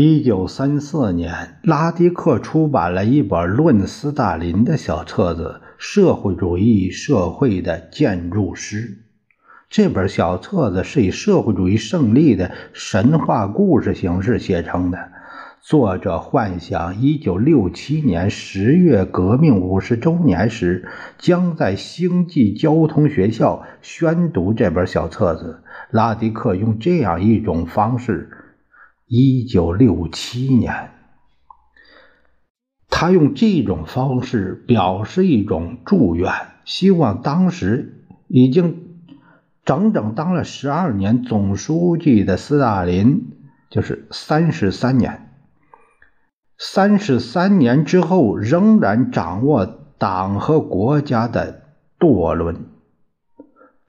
一九三四年，拉迪克出版了一本论斯大林的小册子《社会主义社会的建筑师》。这本小册子是以社会主义胜利的神话故事形式写成的。作者幻想，一九六七年十月革命五十周年时，将在星际交通学校宣读这本小册子。拉迪克用这样一种方式。一九六七年，他用这种方式表示一种祝愿，希望当时已经整整当了十二年总书记的斯大林，就是三十三年，三十三年之后仍然掌握党和国家的舵轮。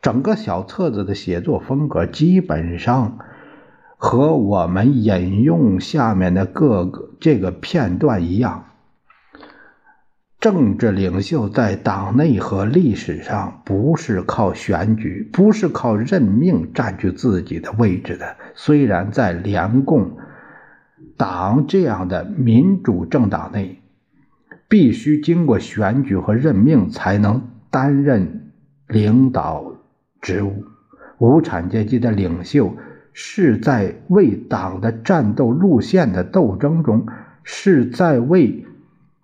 整个小册子的写作风格基本上。和我们引用下面的各个这个片段一样，政治领袖在党内和历史上不是靠选举，不是靠任命占据自己的位置的。虽然在联共党这样的民主政党内，必须经过选举和任命才能担任领导职务，无产阶级的领袖。是在为党的战斗路线的斗争中，是在为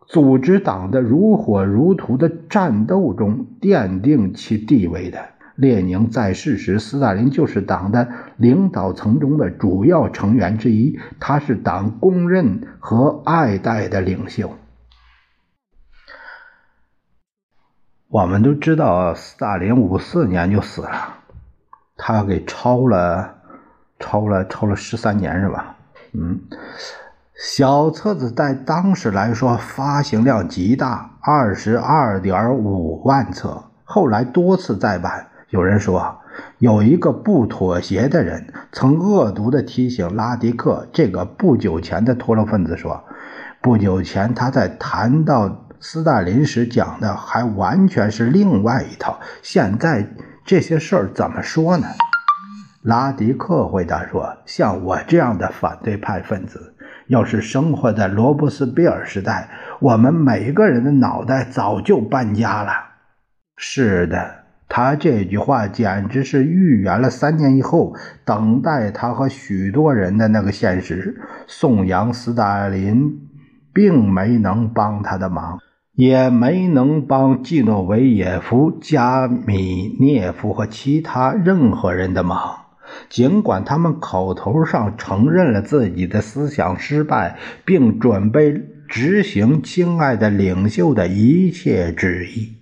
组织党的如火如荼的战斗中奠定其地位的。列宁在世时，斯大林就是党的领导层中的主要成员之一，他是党公认和爱戴的领袖。我们都知道，斯大林五四年就死了，他给抄了。抄了抄了十三年是吧？嗯，小册子在当时来说发行量极大，二十二点五万册。后来多次再版。有人说，有一个不妥协的人曾恶毒地提醒拉迪克，这个不久前的脱洛分子说，不久前他在谈到斯大林时讲的还完全是另外一套，现在这些事儿怎么说呢？拉迪克回答说：“像我这样的反对派分子，要是生活在罗伯斯庇尔时代，我们每个人的脑袋早就搬家了。”是的，他这句话简直是预言了三年以后等待他和许多人的那个现实。颂扬斯大林，并没能帮他的忙，也没能帮季诺维耶夫、加米涅夫和其他任何人的忙。尽管他们口头上承认了自己的思想失败，并准备执行亲爱的领袖的一切旨意，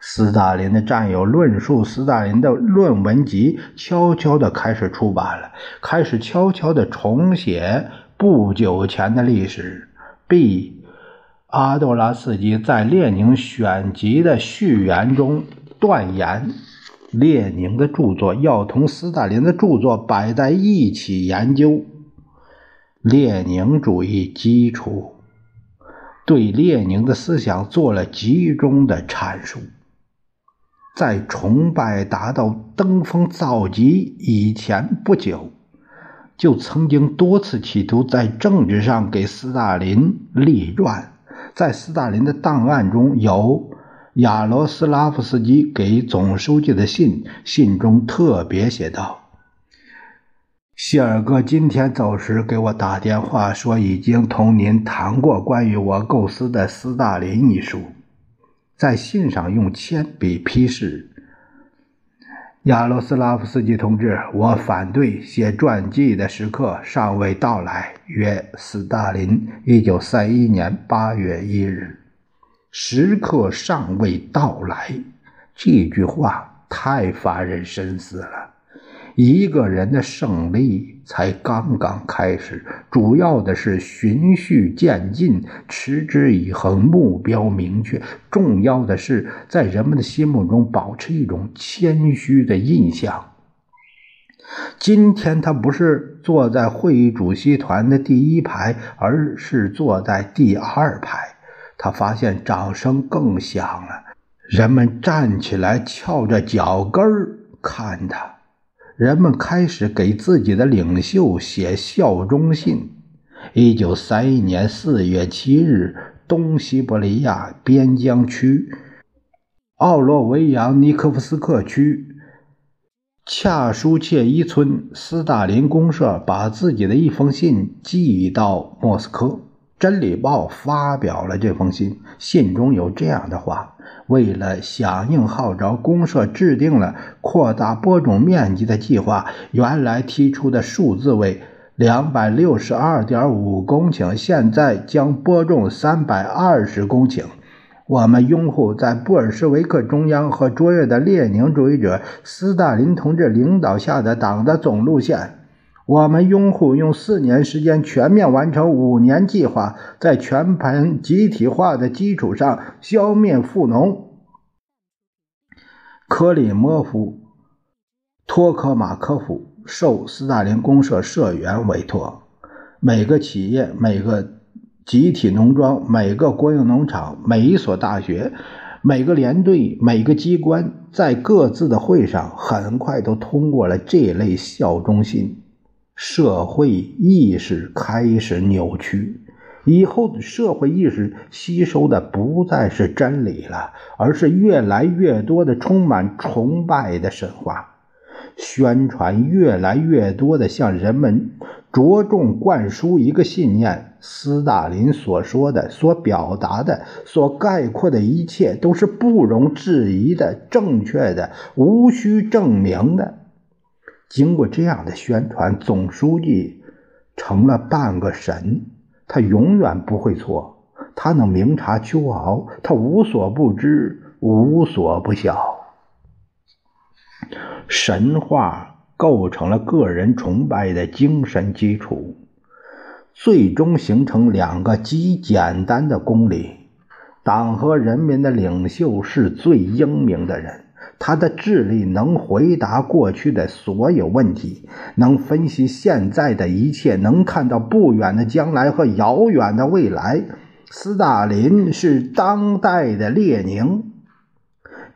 斯大林的战友论述斯大林的论文集悄悄地开始出版了，开始悄悄地重写不久前的历史。B. 阿多拉斯基在列宁选集的序言中断言。列宁的著作要同斯大林的著作摆在一起研究。列宁主义基础对列宁的思想做了集中的阐述。在崇拜达到登峰造极以前不久，就曾经多次企图在政治上给斯大林立传。在斯大林的档案中有。亚罗斯拉夫斯基给总书记的信，信中特别写道：“谢尔哥今天走时给我打电话，说已经同您谈过关于我构思的《斯大林》一书。”在信上用铅笔批示：“亚罗斯拉夫斯基同志，我反对写传记的时刻尚未到来。”约斯大林，一九三一年八月一日。时刻尚未到来，这句话太发人深思了。一个人的胜利才刚刚开始，主要的是循序渐进，持之以恒，目标明确。重要的是在人们的心目中保持一种谦虚的印象。今天他不是坐在会议主席团的第一排，而是坐在第二排。他发现掌声更响了，人们站起来，翘着脚跟儿看他。人们开始给自己的领袖写效忠信。一九三一年四月七日，东西伯利亚边疆区奥洛维扬尼科夫斯克区。恰舒切伊村斯大林公社把自己的一封信寄到莫斯科，《真理报》发表了这封信。信中有这样的话：为了响应号召，公社制定了扩大播种面积的计划。原来提出的数字为两百六十二点五公顷，现在将播种三百二十公顷。我们拥护在布尔什维克中央和卓越的列宁主义者斯大林同志领导下的党的总路线。我们拥护用四年时间全面完成五年计划，在全盘集体化的基础上消灭富农。克里莫夫托科马科夫受斯大林公社社员委托，每个企业每个。集体农庄，每个国营农场，每一所大学，每个连队，每个机关，在各自的会上，很快都通过了这类效忠信。社会意识开始扭曲，以后的社会意识吸收的不再是真理了，而是越来越多的充满崇拜的神话。宣传越来越多的向人们着重灌输一个信念：斯大林所说的、所表达的、所概括的一切都是不容置疑的、正确的、无需证明的。经过这样的宣传，总书记成了半个神，他永远不会错，他能明察秋毫，他无所不知，无所不晓。神话构成了个人崇拜的精神基础，最终形成两个极简单的公理：党和人民的领袖是最英明的人，他的智力能回答过去的所有问题，能分析现在的一切，能看到不远的将来和遥远的未来。斯大林是当代的列宁。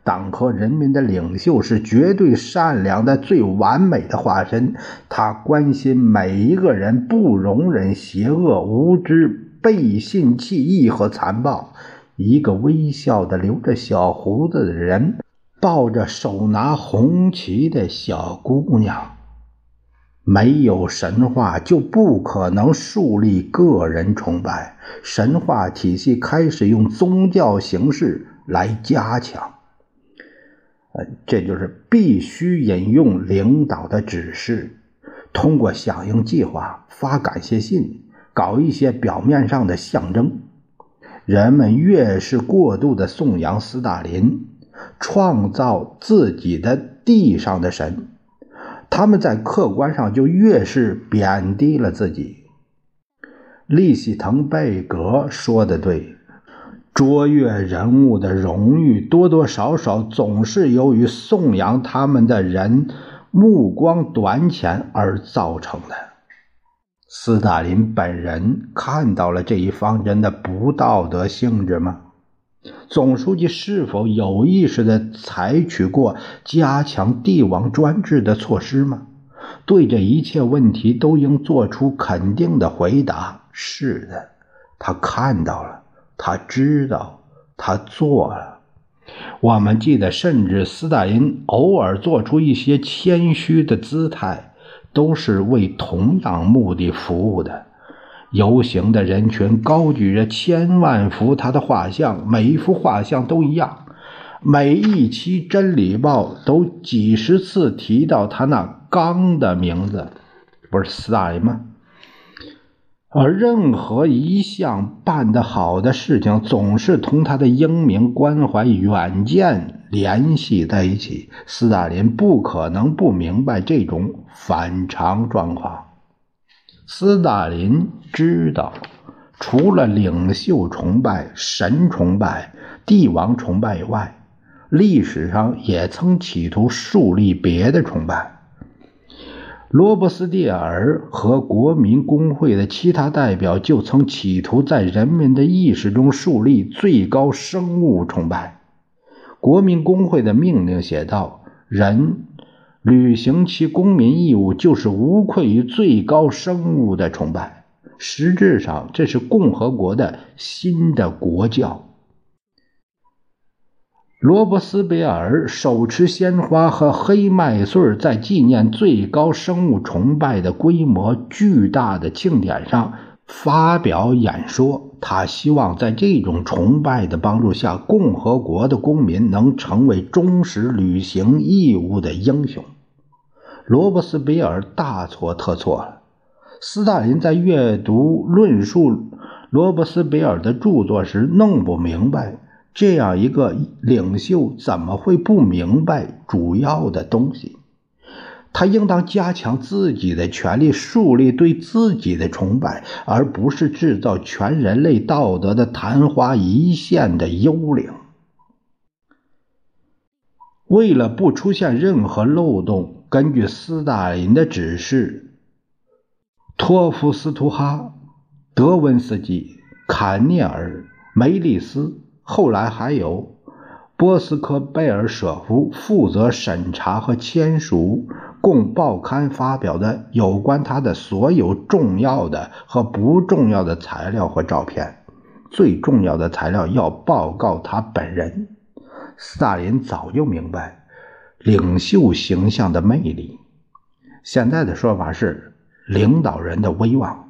党和人民的领袖是绝对善良的、最完美的化身。他关心每一个人，不容忍邪恶、无知、背信弃义和残暴。一个微笑的、留着小胡子的人，抱着手拿红旗的小姑娘。没有神话，就不可能树立个人崇拜。神话体系开始用宗教形式来加强。这就是必须引用领导的指示，通过响应计划、发感谢信、搞一些表面上的象征。人们越是过度的颂扬斯大林，创造自己的地上的神，他们在客观上就越是贬低了自己。利希滕贝格说的对。卓越人物的荣誉，多多少少总是由于颂扬他们的人目光短浅而造成的。斯大林本人看到了这一方针的不道德性质吗？总书记是否有意识地采取过加强帝王专制的措施吗？对这一切问题都应做出肯定的回答。是的，他看到了。他知道，他做了。我们记得，甚至斯大林偶尔做出一些谦虚的姿态，都是为同样目的服务的。游行的人群高举着千万幅他的画像，每一幅画像都一样。每一期《真理报》都几十次提到他那刚的名字，不是斯大林吗？而任何一项办得好的事情，总是同他的英明、关怀、远见联系在一起。斯大林不可能不明白这种反常状况。斯大林知道，除了领袖崇拜、神崇拜、帝王崇拜以外，历史上也曾企图树立别的崇拜。罗伯斯蒂尔和国民工会的其他代表就曾企图在人们的意识中树立最高生物崇拜。国民工会的命令写道：“人履行其公民义务，就是无愧于最高生物的崇拜。”实质上，这是共和国的新的国教。罗伯斯贝尔手持鲜花和黑麦穗，在纪念最高生物崇拜的规模巨大的庆典上发表演说。他希望在这种崇拜的帮助下，共和国的公民能成为忠实履行义务的英雄。罗伯斯比尔大错特错了。斯大林在阅读论述罗伯斯比尔的著作时，弄不明白。这样一个领袖怎么会不明白主要的东西？他应当加强自己的权利，树立对自己的崇拜，而不是制造全人类道德的昙花一现的幽灵。为了不出现任何漏洞，根据斯大林的指示，托夫斯图哈、德文斯基、坎涅尔、梅利斯。后来还有波斯科贝尔舍夫负责审查和签署供报刊发表的有关他的所有重要的和不重要的材料和照片。最重要的材料要报告他本人。斯大林早就明白领袖形象的魅力，现在的说法是领导人的威望。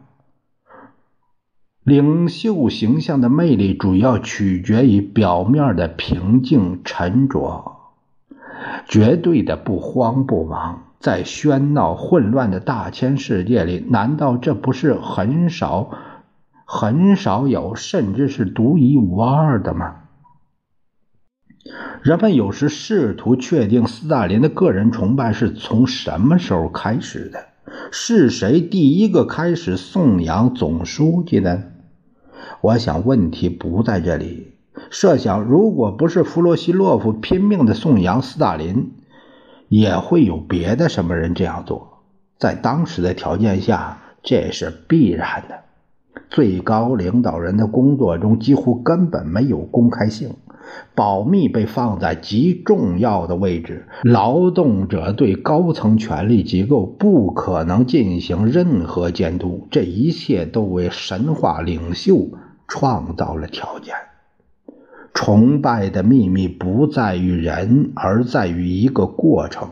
领袖形象的魅力主要取决于表面的平静沉着，绝对的不慌不忙。在喧闹混乱的大千世界里，难道这不是很少、很少有，甚至是独一无二的吗？人们有时试图确定斯大林的个人崇拜是从什么时候开始的？是谁第一个开始颂扬总书记的？我想问题不在这里。设想如果不是弗洛西洛夫拼命的颂扬斯大林，也会有别的什么人这样做。在当时的条件下，这是必然的。最高领导人的工作中几乎根本没有公开性，保密被放在极重要的位置。劳动者对高层权力机构不可能进行任何监督。这一切都为神话领袖。创造了条件。崇拜的秘密不在于人，而在于一个过程。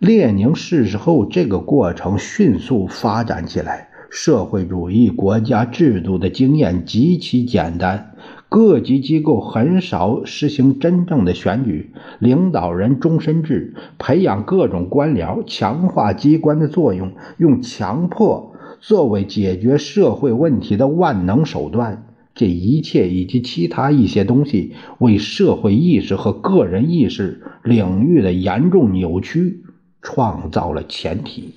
列宁逝世后，这个过程迅速发展起来。社会主义国家制度的经验极其简单，各级机构很少实行真正的选举，领导人终身制，培养各种官僚，强化机关的作用，用强迫。作为解决社会问题的万能手段，这一切以及其他一些东西，为社会意识和个人意识领域的严重扭曲创造了前提。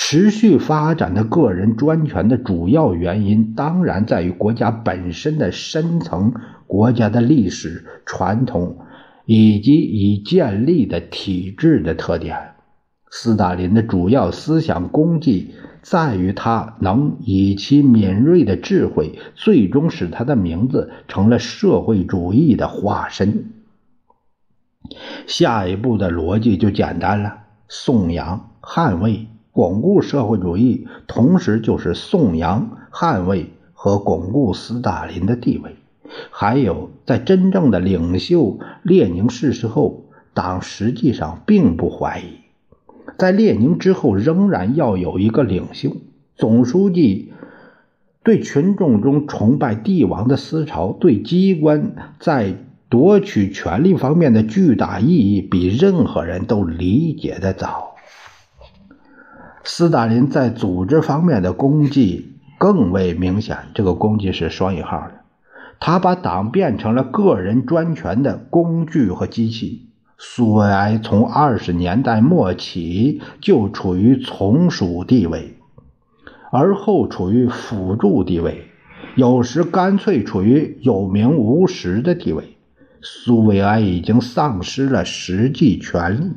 持续发展的个人专权的主要原因，当然在于国家本身的深层国家的历史传统以及已建立的体制的特点。斯大林的主要思想功绩。在于他能以其敏锐的智慧，最终使他的名字成了社会主义的化身。下一步的逻辑就简单了：颂扬、捍卫、巩固社会主义，同时就是颂扬、捍卫和巩固斯大林的地位。还有，在真正的领袖列宁逝世后，党实际上并不怀疑。在列宁之后，仍然要有一个领袖。总书记对群众中崇拜帝王的思潮，对机关在夺取权力方面的巨大意义，比任何人都理解的早。斯大林在组织方面的功绩更为明显，这个功绩是双引号的。他把党变成了个人专权的工具和机器。苏维埃从二十年代末起就处于从属地位，而后处于辅助地位，有时干脆处于有名无实的地位。苏维埃已经丧失了实际权力，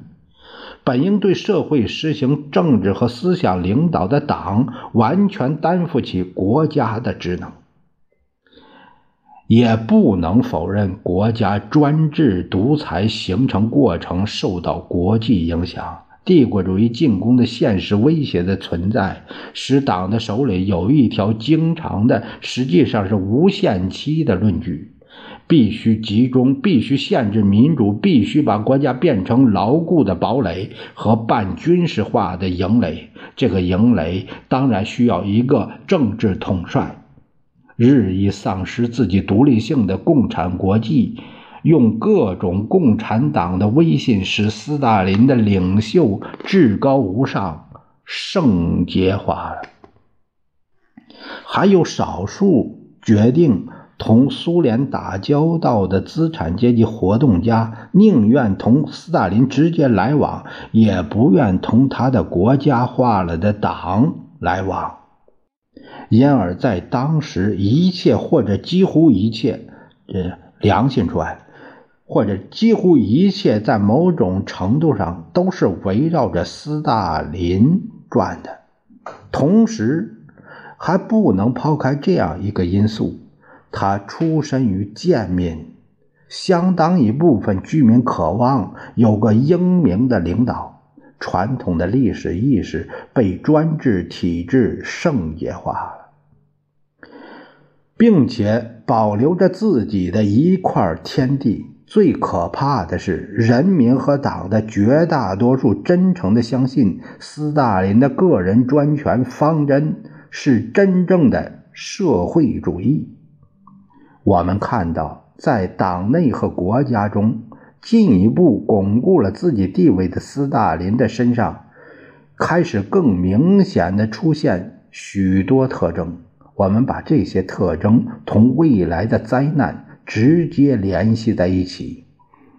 本应对社会实行政治和思想领导的党，完全担负起国家的职能。也不能否认，国家专制独裁形成过程受到国际影响。帝国主义进攻的现实威胁的存在，使党的手里有一条经常的、实际上是无限期的论据：必须集中，必须限制民主，必须把国家变成牢固的堡垒和半军事化的营垒。这个营垒当然需要一个政治统帅。日益丧失自己独立性的共产国际，用各种共产党的威信，使斯大林的领袖至高无上、圣洁化了。还有少数决定同苏联打交道的资产阶级活动家，宁愿同斯大林直接来往，也不愿同他的国家化了的党来往。因而，在当时，一切或者几乎一切，呃，良心出来，或者几乎一切，在某种程度上都是围绕着斯大林转的。同时，还不能抛开这样一个因素：他出身于贱民，相当一部分居民渴望有个英明的领导。传统的历史意识被专制体制圣洁化了。并且保留着自己的一块天地。最可怕的是，人民和党的绝大多数真诚的相信，斯大林的个人专权方针是真正的社会主义。我们看到，在党内和国家中进一步巩固了自己地位的斯大林的身上，开始更明显的出现许多特征。我们把这些特征同未来的灾难直接联系在一起。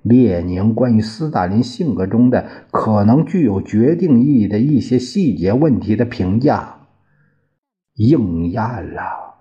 列宁关于斯大林性格中的可能具有决定意义的一些细节问题的评价应验了。